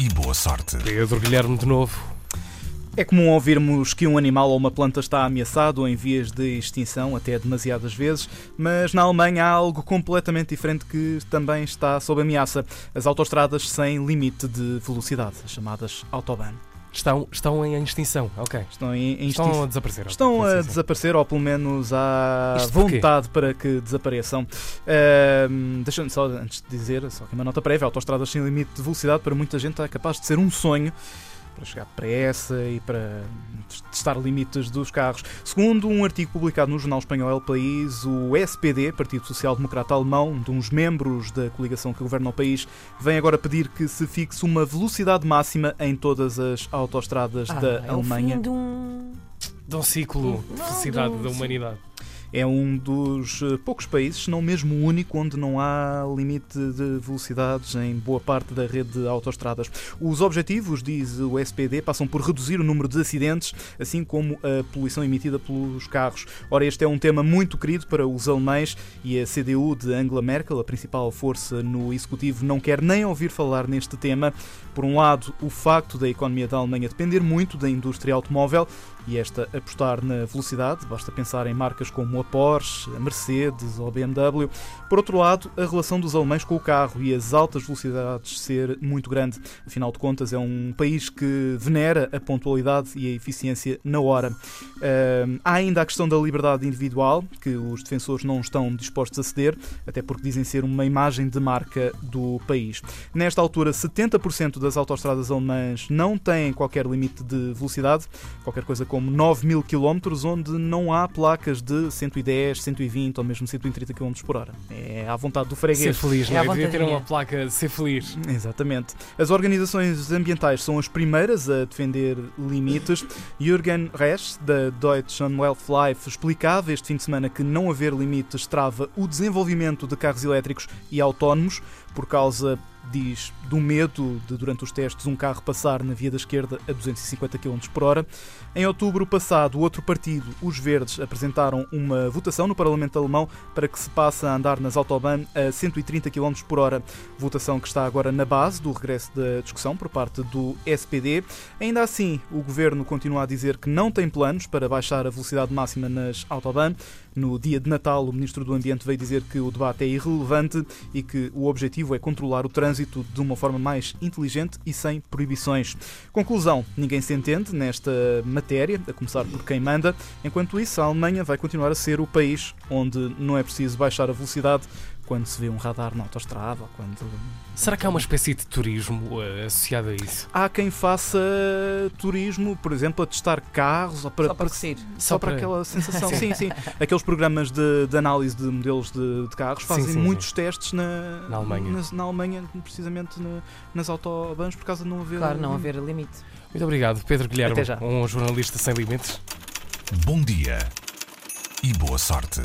e boa sorte. Pedro Guilherme de novo. É comum ouvirmos que um animal ou uma planta está ameaçado ou em vias de extinção, até demasiadas vezes, mas na Alemanha há algo completamente diferente que também está sob ameaça: as autoestradas sem limite de velocidade, as chamadas Autobahn. Estão, estão em extinção, ok. Estão em, em Estão extinção. a desaparecer. Estão a sim. desaparecer, ou pelo menos há Isto vontade para que desapareçam. Ahm, Deixa-me só, antes de dizer, só que uma nota prévia: autoestradas sem limite de velocidade para muita gente é capaz de ser um sonho para chegar depressa e para testar limites dos carros. Segundo um artigo publicado no jornal espanhol El País, o SPD, Partido Social Democrata Alemão, um dos membros da coligação que governa o país, vem agora pedir que se fixe uma velocidade máxima em todas as autoestradas Ah, da é o Alemanha. fim de um... De um ciclo de Não, felicidade da humanidade. É um dos eh, poucos países, se não mesmo o único, onde não há limite de velocidades em boa parte da rede de autoestradas. Os objetivos, diz o SPD, passam por reduzir o número de acidentes, assim como a poluição emitida pelos carros. Ora, este é um tema muito querido para os alemães e a CDU de Angela Merkel, a principal força no executivo, não quer nem ouvir falar neste tema. Por um lado, o facto da economia da Alemanha depender muito da indústria automóvel e esta apostar na velocidade, basta pensar em marcas como a Porsche, a Mercedes ou a BMW. Por outro lado, a relação dos alemães com o carro e as altas velocidades ser muito grande. Afinal de contas, é um país que venera a pontualidade e a eficiência na hora. Há ainda a questão da liberdade individual, que os defensores não estão dispostos a ceder, até porque dizem ser uma imagem de marca do país. Nesta altura, 70% das autoestradas alemãs não têm qualquer limite de velocidade, qualquer coisa como 9 mil km, onde não há placas de 110, 120 ou mesmo 130 km por hora. É à vontade do Ser freguês. feliz, É não é? Devia ter uma placa de ser feliz. Exatamente. As organizações ambientais são as primeiras a defender limites. Jürgen Resch, da Deutsche Wildlife, explicava este fim de semana que não haver limites trava o desenvolvimento de carros elétricos e autónomos por causa, diz, do medo de, durante os testes, um carro passar na via da esquerda a 250 km por hora. Em outubro passado, outro partido, os Verdes, apresentaram uma votação no Parlamento Alemão para que se passe a andar nas autobahn a 130 km por hora. Votação que está agora na base do regresso da discussão por parte do SPD. Ainda assim, o governo continua a dizer que não tem planos para baixar a velocidade máxima nas autobahn. No dia de Natal, o Ministro do Ambiente veio dizer que o debate é irrelevante e que o objetivo é controlar o trânsito de uma forma mais inteligente e sem proibições. Conclusão: ninguém se entende nesta matéria, a começar por quem manda. Enquanto isso, a Alemanha vai continuar a ser o país onde não é preciso baixar a velocidade quando se vê um radar na autoestrada ou quando Será que há uma espécie de turismo eh, associado a isso? Há quem faça turismo, por exemplo, a testar carros ou para, Só para para- só para aquela sensação. sim, sim. Aqueles programas de, de análise de modelos de, de carros Sim, fazem sim, muitos testes na, Na Alemanha. nas- na Alemanha, precisamente na- nas autobans, por causa de não haver. Claro, não haver limite. Muito obrigado, Pedro Guilherme, Até já. um jornalista sem limites. Bom dia e boa sorte.